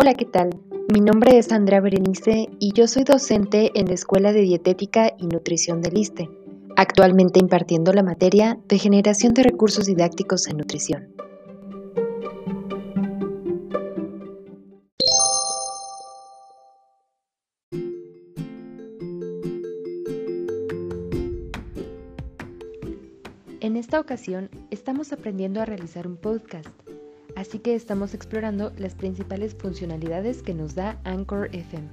Hola, ¿qué tal? Mi nombre es Andrea Berenice y yo soy docente en la Escuela de Dietética y Nutrición del ISTE, actualmente impartiendo la materia de generación de recursos didácticos en nutrición. En esta ocasión estamos aprendiendo a realizar un podcast así que estamos explorando las principales funcionalidades que nos da Anchor FM.